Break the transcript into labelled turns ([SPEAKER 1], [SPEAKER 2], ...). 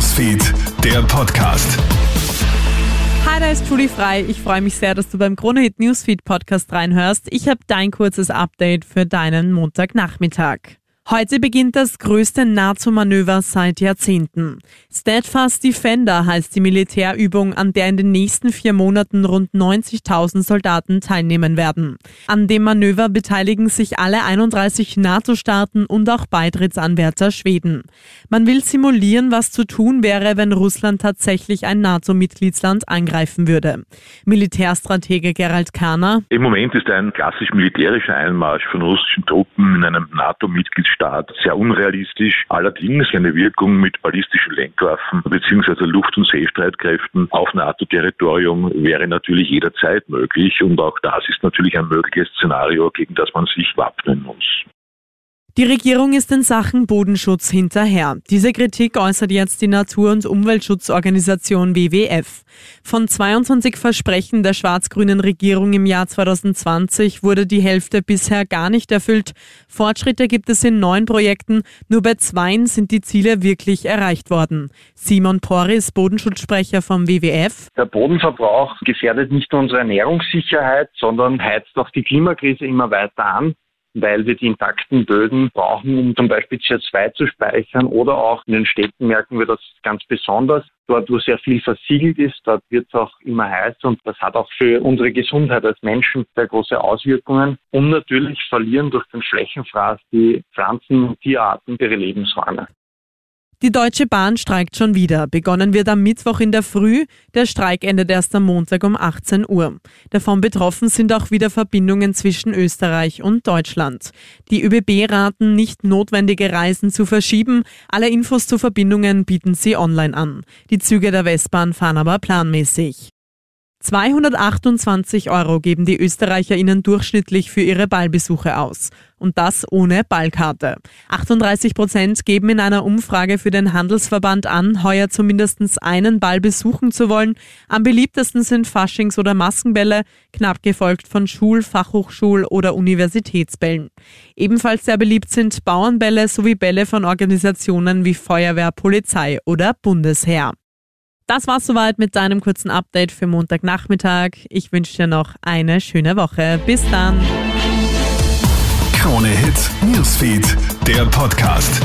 [SPEAKER 1] Newsfeed, der Podcast.
[SPEAKER 2] Hi, da ist Julie Frei. Ich freue mich sehr, dass du beim Kronehit Newsfeed Podcast reinhörst. Ich habe dein kurzes Update für deinen Montagnachmittag. Heute beginnt das größte NATO-Manöver seit Jahrzehnten. Steadfast Defender heißt die Militärübung, an der in den nächsten vier Monaten rund 90.000 Soldaten teilnehmen werden. An dem Manöver beteiligen sich alle 31 NATO-Staaten und auch Beitrittsanwärter Schweden. Man will simulieren, was zu tun wäre, wenn Russland tatsächlich ein NATO-Mitgliedsland angreifen würde. Militärstratege Gerald Kahner.
[SPEAKER 3] Im Moment ist ein klassisch militärischer Einmarsch von russischen Truppen in einem NATO-Mitgliedsstaat Staat sehr unrealistisch. Allerdings eine Wirkung mit ballistischen Lenkwaffen bzw. Luft- und Seestreitkräften auf NATO-Territorium wäre natürlich jederzeit möglich. Und auch das ist natürlich ein mögliches Szenario, gegen das man sich wappnen muss.
[SPEAKER 2] Die Regierung ist in Sachen Bodenschutz hinterher. Diese Kritik äußert jetzt die Natur- und Umweltschutzorganisation WWF. Von 22 Versprechen der schwarz-grünen Regierung im Jahr 2020 wurde die Hälfte bisher gar nicht erfüllt. Fortschritte gibt es in neun Projekten, nur bei zweien sind die Ziele wirklich erreicht worden. Simon Porris, Bodenschutzsprecher vom WWF.
[SPEAKER 4] Der Bodenverbrauch gefährdet nicht nur unsere Ernährungssicherheit, sondern heizt auch die Klimakrise immer weiter an weil wir die intakten Böden brauchen, um zum Beispiel CO2 zu speichern oder auch in den Städten merken wir das ganz besonders. Dort, wo sehr viel versiegelt ist, dort wird es auch immer heißer und das hat auch für unsere Gesundheit als Menschen sehr große Auswirkungen. Und natürlich verlieren durch den Flächenfraß die Pflanzen- und Tierarten ihre Lebensräume.
[SPEAKER 2] Die Deutsche Bahn streikt schon wieder. Begonnen wird am Mittwoch in der Früh. Der Streik endet erst am Montag um 18 Uhr. Davon betroffen sind auch wieder Verbindungen zwischen Österreich und Deutschland. Die ÖBB raten, nicht notwendige Reisen zu verschieben. Alle Infos zu Verbindungen bieten sie online an. Die Züge der Westbahn fahren aber planmäßig. 228 Euro geben die ÖsterreicherInnen durchschnittlich für ihre Ballbesuche aus. Und das ohne Ballkarte. 38 Prozent geben in einer Umfrage für den Handelsverband an, heuer zumindest einen Ball besuchen zu wollen. Am beliebtesten sind Faschings- oder Maskenbälle, knapp gefolgt von Schul-, Fachhochschul- oder Universitätsbällen. Ebenfalls sehr beliebt sind Bauernbälle sowie Bälle von Organisationen wie Feuerwehr, Polizei oder Bundesheer. Das war's soweit mit deinem kurzen Update für Montagnachmittag. Ich wünsche dir noch eine schöne Woche. Bis dann.
[SPEAKER 1] Krone Hits, Newsfeed, der Podcast.